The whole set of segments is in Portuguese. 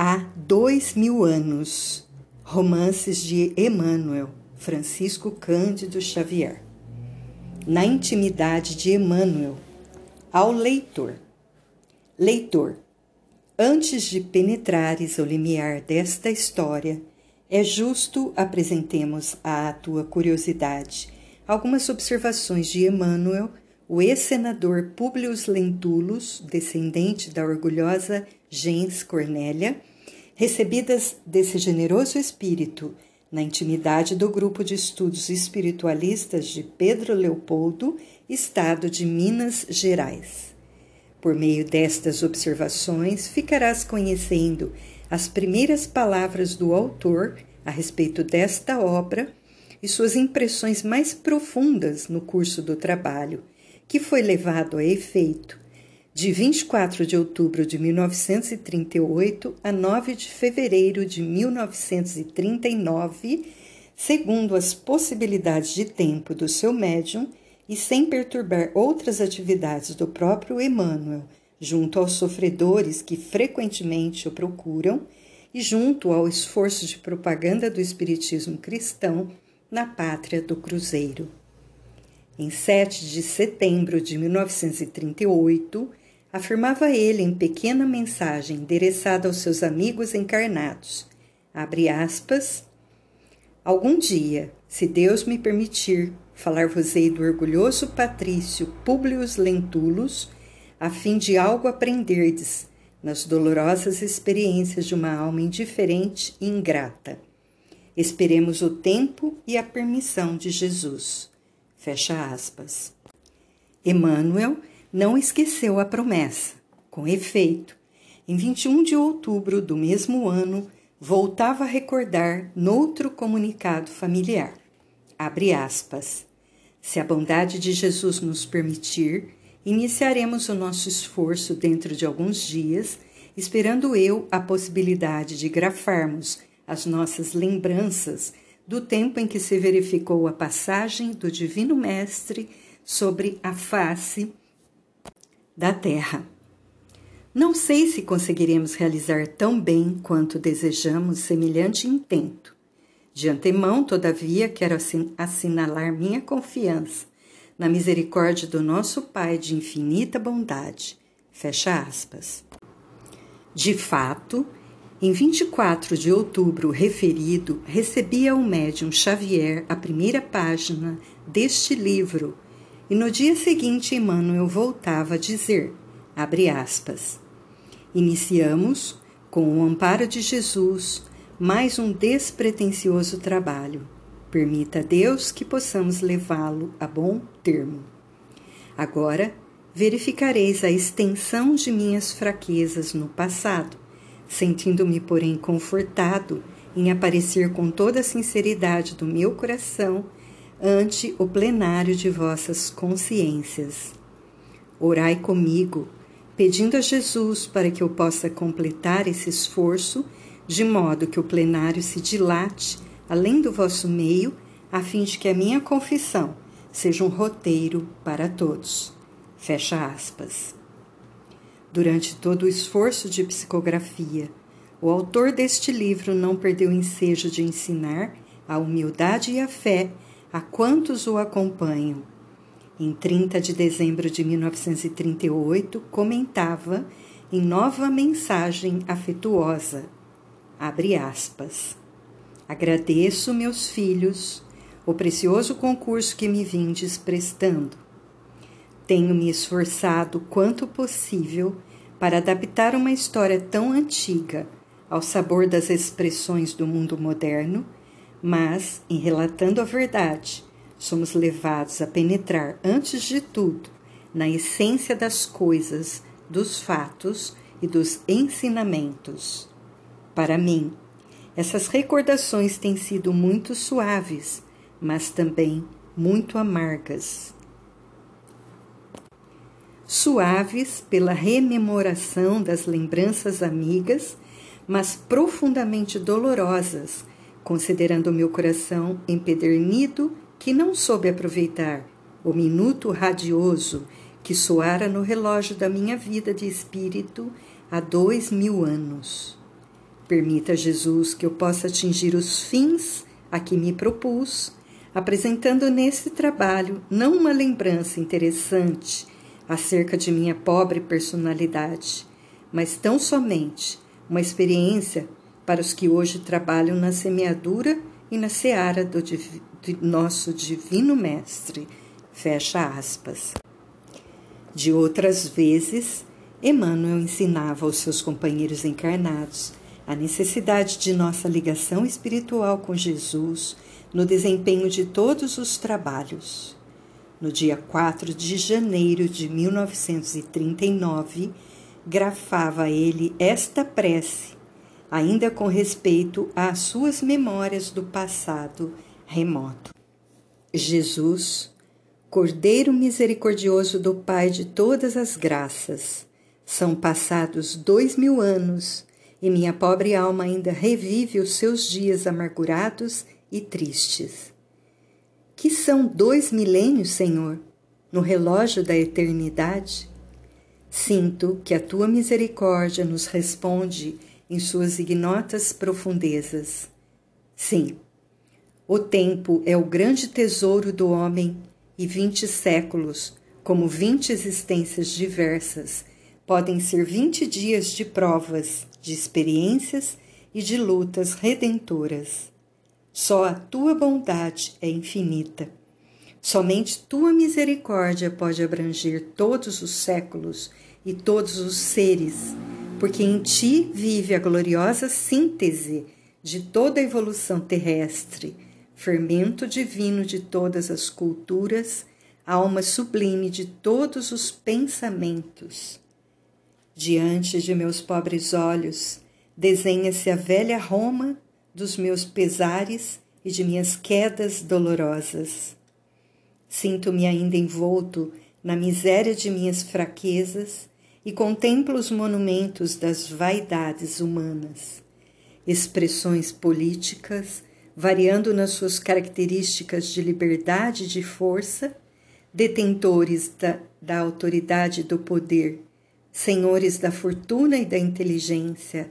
Há dois mil anos. Romances de Emmanuel, Francisco Cândido Xavier. Na intimidade de Emmanuel, ao leitor. Leitor, antes de penetrares o limiar desta história, é justo apresentemos à tua curiosidade algumas observações de Emmanuel, o ex-senador Publio Lentulus, descendente da orgulhosa gens Cornélia, recebidas desse generoso espírito na intimidade do grupo de estudos espiritualistas de Pedro Leopoldo, estado de Minas Gerais. Por meio destas observações, ficarás conhecendo as primeiras palavras do autor a respeito desta obra e suas impressões mais profundas no curso do trabalho, que foi levado a efeito de 24 de outubro de 1938 a 9 de fevereiro de 1939, segundo as possibilidades de tempo do seu médium e sem perturbar outras atividades do próprio Emmanuel, junto aos sofredores que frequentemente o procuram e junto ao esforço de propaganda do espiritismo cristão na pátria do Cruzeiro. Em 7 de setembro de 1938, afirmava ele em pequena mensagem endereçada aos seus amigos encarnados. Abre aspas. Algum dia, se Deus me permitir, falar-vos-ei do orgulhoso patrício Publio Lentulus, a fim de algo aprenderdes nas dolorosas experiências de uma alma indiferente e ingrata. Esperemos o tempo e a permissão de Jesus. Fecha aspas. Emmanuel não esqueceu a promessa. Com efeito, em 21 de outubro do mesmo ano, voltava a recordar noutro comunicado familiar. Abre aspas. Se a bondade de Jesus nos permitir, iniciaremos o nosso esforço dentro de alguns dias, esperando eu a possibilidade de grafarmos as nossas lembranças do tempo em que se verificou a passagem do Divino Mestre sobre a face da terra. Não sei se conseguiremos realizar tão bem quanto desejamos semelhante intento. De antemão, todavia, quero assinalar minha confiança na misericórdia do nosso Pai de infinita bondade. Fecha aspas. De fato, em 24 de outubro referido, recebi ao médium Xavier a primeira página deste livro e no dia seguinte, Emmanuel voltava a dizer, abre aspas, Iniciamos, com o amparo de Jesus, mais um despretensioso trabalho. Permita a Deus que possamos levá-lo a bom termo. Agora, verificareis a extensão de minhas fraquezas no passado, sentindo-me, porém, confortado em aparecer com toda a sinceridade do meu coração ante o plenário de vossas consciências. Orai comigo, pedindo a Jesus para que eu possa completar esse esforço, de modo que o plenário se dilate além do vosso meio, a fim de que a minha confissão seja um roteiro para todos. Fecha aspas. Durante todo o esforço de psicografia, o autor deste livro não perdeu o ensejo de ensinar a humildade e a fé a quantos o acompanham. Em 30 de dezembro de 1938, comentava em nova mensagem afetuosa, abre aspas, Agradeço, meus filhos, o precioso concurso que me vindes prestando. Tenho me esforçado quanto possível para adaptar uma história tão antiga ao sabor das expressões do mundo moderno mas, em relatando a verdade, somos levados a penetrar, antes de tudo, na essência das coisas, dos fatos e dos ensinamentos. Para mim, essas recordações têm sido muito suaves, mas também muito amargas. Suaves pela rememoração das lembranças amigas, mas profundamente dolorosas considerando meu coração empedernido que não soube aproveitar o minuto radioso que soara no relógio da minha vida de espírito há dois mil anos. Permita, Jesus, que eu possa atingir os fins a que me propus, apresentando nesse trabalho não uma lembrança interessante acerca de minha pobre personalidade, mas tão somente uma experiência para os que hoje trabalham na semeadura e na seara do, do nosso Divino Mestre. Fecha aspas. De outras vezes, Emmanuel ensinava aos seus companheiros encarnados a necessidade de nossa ligação espiritual com Jesus no desempenho de todos os trabalhos. No dia 4 de janeiro de 1939, grafava ele esta prece ainda com respeito às suas memórias do passado remoto. Jesus, Cordeiro misericordioso do Pai de todas as graças, são passados dois mil anos e minha pobre alma ainda revive os seus dias amargurados e tristes. Que são dois milênios, Senhor, no relógio da eternidade? Sinto que a tua misericórdia nos responde em suas ignotas profundezas. Sim, o tempo é o grande tesouro do homem e vinte séculos, como vinte existências diversas, podem ser vinte dias de provas, de experiências e de lutas redentoras. Só a tua bondade é infinita. Somente tua misericórdia pode abranger todos os séculos e todos os seres porque em ti vive a gloriosa síntese de toda a evolução terrestre, fermento divino de todas as culturas, alma sublime de todos os pensamentos. Diante de meus pobres olhos, desenha-se a velha Roma dos meus pesares e de minhas quedas dolorosas. Sinto-me ainda envolto na miséria de minhas fraquezas e contemplo os monumentos das vaidades humanas, expressões políticas, variando nas suas características de liberdade e de força, detentores da, da autoridade e do poder, senhores da fortuna e da inteligência,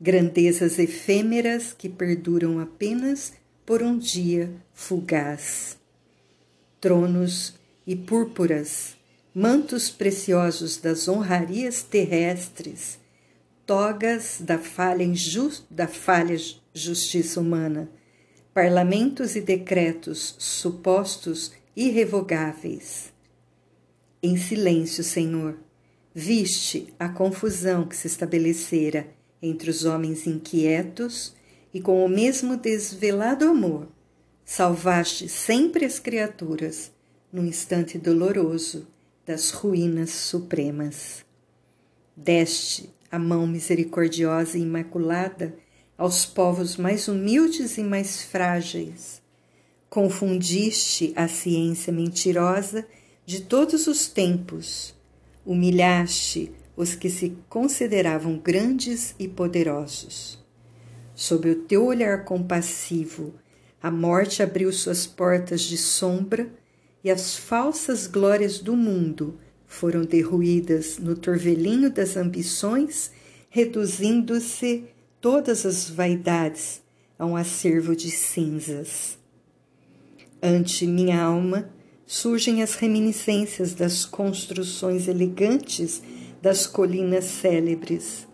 grandezas efêmeras que perduram apenas por um dia fugaz. Tronos e púrpuras, mantos preciosos das honrarias terrestres, togas da falha, da falha justiça humana, parlamentos e decretos supostos irrevogáveis. Em silêncio, Senhor, viste a confusão que se estabelecera entre os homens inquietos e com o mesmo desvelado amor, salvaste sempre as criaturas num instante doloroso das ruínas supremas. Deste a mão misericordiosa e imaculada aos povos mais humildes e mais frágeis. Confundiste a ciência mentirosa de todos os tempos. Humilhaste os que se consideravam grandes e poderosos. Sob o teu olhar compassivo, a morte abriu suas portas de sombra e as falsas glórias do mundo foram derruídas no torvelinho das ambições, reduzindo-se todas as vaidades a um acervo de cinzas. Ante minha alma surgem as reminiscências das construções elegantes das colinas célebres.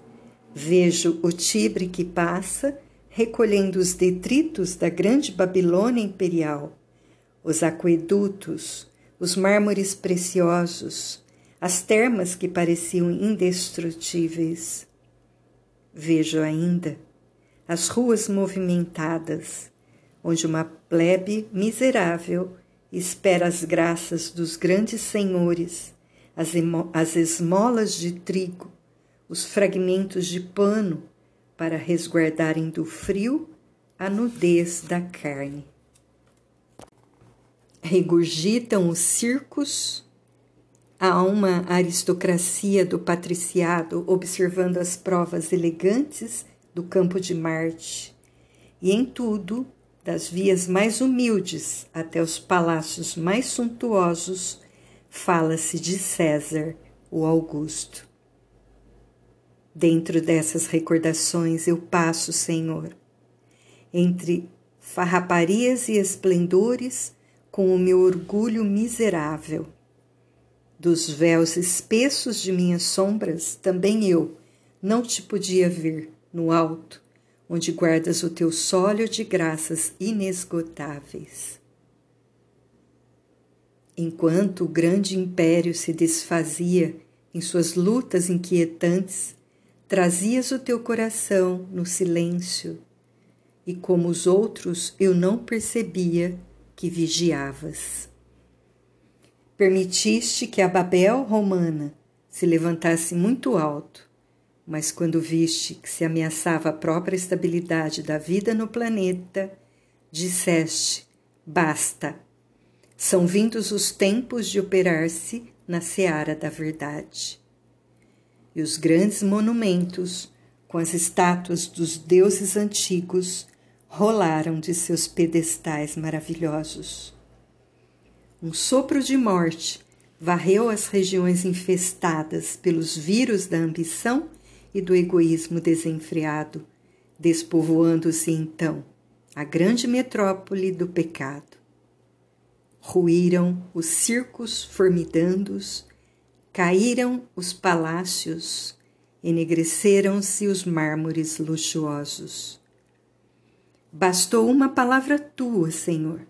Vejo o Tibre que passa, recolhendo os detritos da grande Babilônia imperial os aquedutos, os mármores preciosos, as termas que pareciam indestrutíveis. Vejo ainda as ruas movimentadas, onde uma plebe miserável espera as graças dos grandes senhores, as, as esmolas de trigo, os fragmentos de pano para resguardarem do frio a nudez da carne regurgitam os circos. Há uma aristocracia do patriciado observando as provas elegantes do campo de Marte. E em tudo, das vias mais humildes até os palácios mais suntuosos, fala-se de César, o Augusto. Dentro dessas recordações eu passo, Senhor, entre farraparias e esplendores com o meu orgulho miserável. Dos véus espessos de minhas sombras, também eu não te podia ver no alto, onde guardas o teu sólio de graças inesgotáveis. Enquanto o grande império se desfazia em suas lutas inquietantes, trazias o teu coração no silêncio, e como os outros eu não percebia que vigiavas. Permitiste que a Babel romana se levantasse muito alto, mas quando viste que se ameaçava a própria estabilidade da vida no planeta, disseste: basta, são vindos os tempos de operar-se na seara da verdade. E os grandes monumentos, com as estátuas dos deuses antigos, rolaram de seus pedestais maravilhosos. Um sopro de morte varreu as regiões infestadas pelos vírus da ambição e do egoísmo desenfreado, despovoando-se então a grande metrópole do pecado. Ruíram os circos formidandos, caíram os palácios, enegreceram-se os mármores luxuosos. Bastou uma palavra tua, Senhor,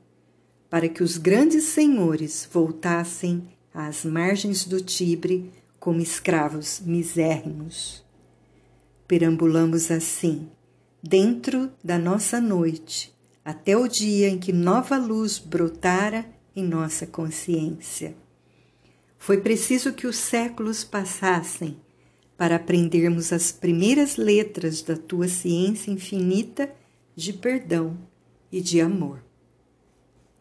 para que os grandes senhores voltassem às margens do Tibre como escravos misérrimos. Perambulamos assim, dentro da nossa noite, até o dia em que nova luz brotara em nossa consciência. Foi preciso que os séculos passassem para aprendermos as primeiras letras da tua ciência infinita de perdão e de amor.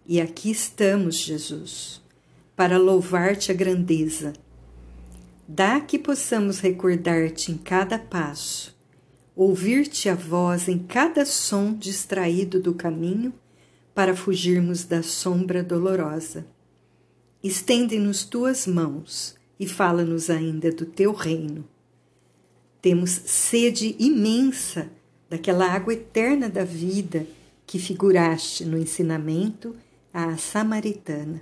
E aqui estamos, Jesus, para louvar-te a grandeza. Dá que possamos recordar-te em cada passo, ouvir-te a voz em cada som distraído do caminho para fugirmos da sombra dolorosa. Estende-nos tuas mãos e fala-nos ainda do teu reino. Temos sede imensa daquela água eterna da vida que figuraste no ensinamento à samaritana.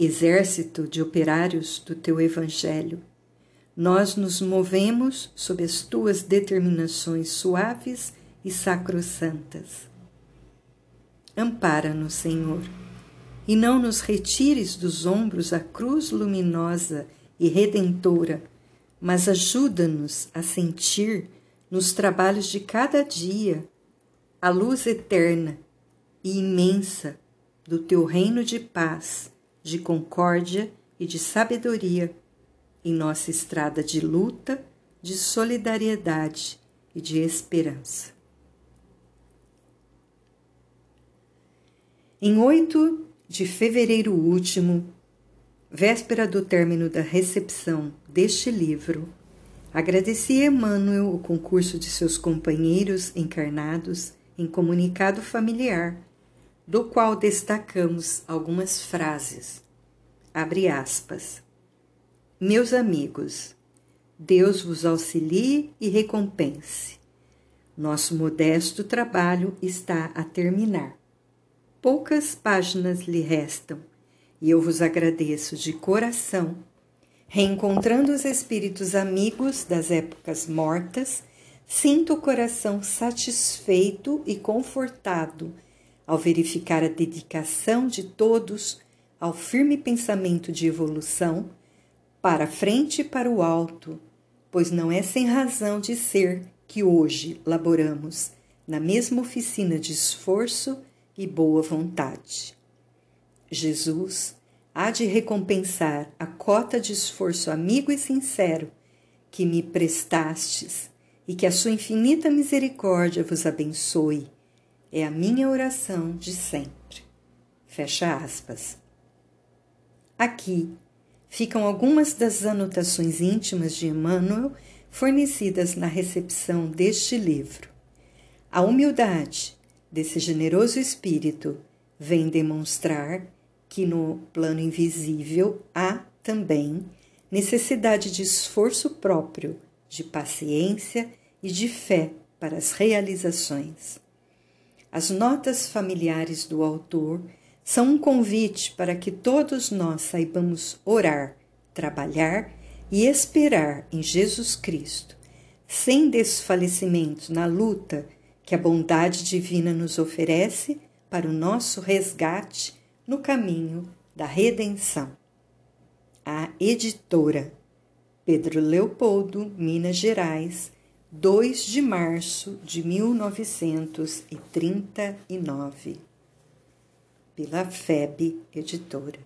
Exército de operários do teu Evangelho, nós nos movemos sob as tuas determinações suaves e sacrossantas Ampara-nos, Senhor, e não nos retires dos ombros a cruz luminosa e redentora, mas ajuda-nos a sentir nos trabalhos de cada dia a luz eterna e imensa do teu reino de paz, de concórdia e de sabedoria em nossa estrada de luta, de solidariedade e de esperança. Em 8 de fevereiro último, véspera do término da recepção deste livro, agradeci a Emmanuel o concurso de seus companheiros encarnados em comunicado familiar, do qual destacamos algumas frases. Abre aspas. Meus amigos, Deus vos auxilie e recompense. Nosso modesto trabalho está a terminar. Poucas páginas lhe restam e eu vos agradeço de coração. Reencontrando os espíritos amigos das épocas mortas, sinto o coração satisfeito e confortado ao verificar a dedicação de todos ao firme pensamento de evolução, para frente e para o alto, pois não é sem razão de ser que hoje laboramos na mesma oficina de esforço e boa vontade. Jesus há de recompensar a cota de esforço amigo e sincero que me prestastes e que a sua infinita misericórdia vos abençoe. É a minha oração de sempre. Fecha aspas. Aqui ficam algumas das anotações íntimas de Emmanuel fornecidas na recepção deste livro. A humildade, desse generoso espírito vem demonstrar que no plano invisível há também necessidade de esforço próprio, de paciência e de fé para as realizações. As notas familiares do autor são um convite para que todos nós saibamos orar, trabalhar e esperar em Jesus Cristo, sem desfalecimento na luta que a bondade divina nos oferece para o nosso resgate no caminho da redenção. A editora Pedro Leopoldo, Minas Gerais, 2 de março de 1939, pela FEB Editora.